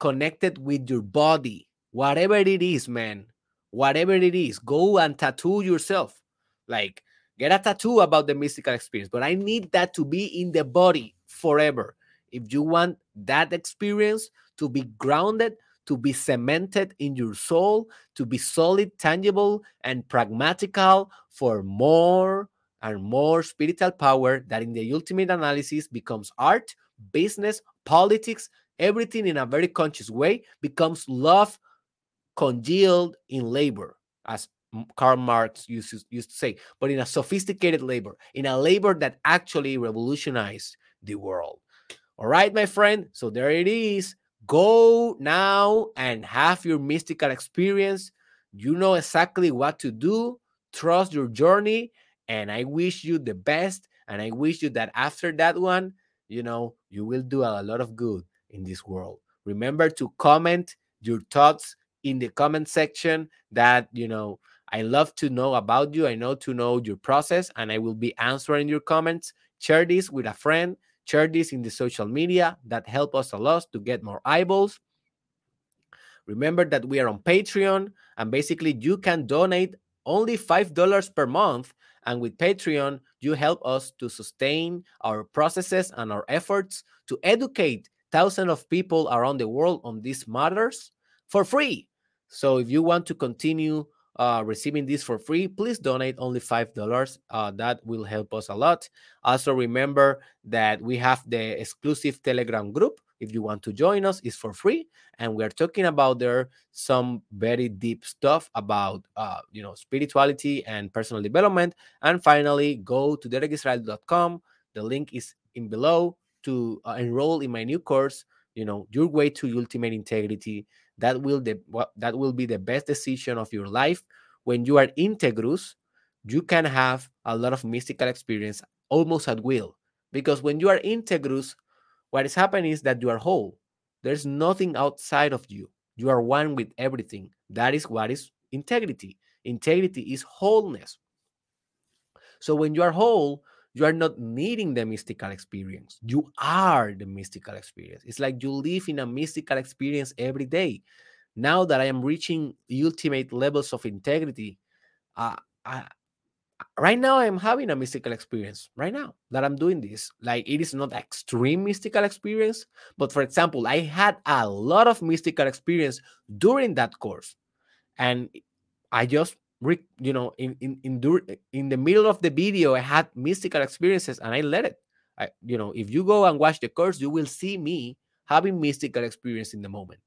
connected with your body. Whatever it is man. Whatever it is go and tattoo yourself. Like get a tattoo about the mystical experience, but I need that to be in the body forever. If you want that experience to be grounded, to be cemented in your soul, to be solid, tangible, and pragmatical for more and more spiritual power that in the ultimate analysis becomes art, business, politics, everything in a very conscious way becomes love congealed in labor, as Karl Marx used used to say, but in a sophisticated labor, in a labor that actually revolutionized the world. All right, my friend. So there it is. Go now and have your mystical experience. You know exactly what to do. Trust your journey. And I wish you the best. And I wish you that after that one, you know, you will do a lot of good in this world. Remember to comment your thoughts in the comment section that, you know, I love to know about you. I know to know your process, and I will be answering your comments. Share this with a friend. Share this in the social media. That help us a lot to get more eyeballs. Remember that we are on Patreon, and basically you can donate only $5 per month. And with Patreon, you help us to sustain our processes and our efforts to educate thousands of people around the world on these matters for free. So if you want to continue uh, receiving this for free, please donate only $5. Uh, that will help us a lot. Also, remember that we have the exclusive Telegram group. If you want to join us, it's for free. And we are talking about there some very deep stuff about, uh, you know, spirituality and personal development. And finally, go to derekisrael.com. The link is in below to uh, enroll in my new course, you know, your way to ultimate integrity that will the that will be the best decision of your life. When you are integrus, you can have a lot of mystical experience almost at will. Because when you are integrus, what is happening is that you are whole. There's nothing outside of you. You are one with everything. That is what is integrity. Integrity is wholeness. So when you are whole, you are not needing the mystical experience. You are the mystical experience. It's like you live in a mystical experience every day. Now that I am reaching ultimate levels of integrity, uh, I, right now I'm having a mystical experience right now that I'm doing this. Like it is not extreme mystical experience, but for example, I had a lot of mystical experience during that course. And I just you know in in in, in the middle of the video I had mystical experiences and I let it. I you know, if you go and watch the course, you will see me having mystical experience in the moment.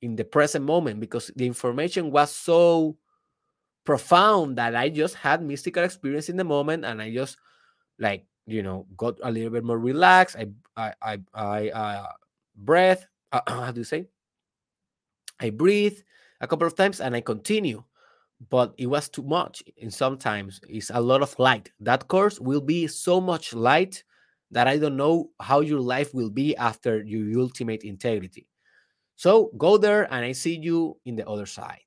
In the present moment because the information was so profound that I just had mystical experience in the moment and I just like you know got a little bit more relaxed. I I I, I uh, breath. Uh, how do you say? I breathe a couple of times and I continue, but it was too much. And sometimes it's a lot of light. That course will be so much light that I don't know how your life will be after your ultimate integrity. So go there and I see you in the other side.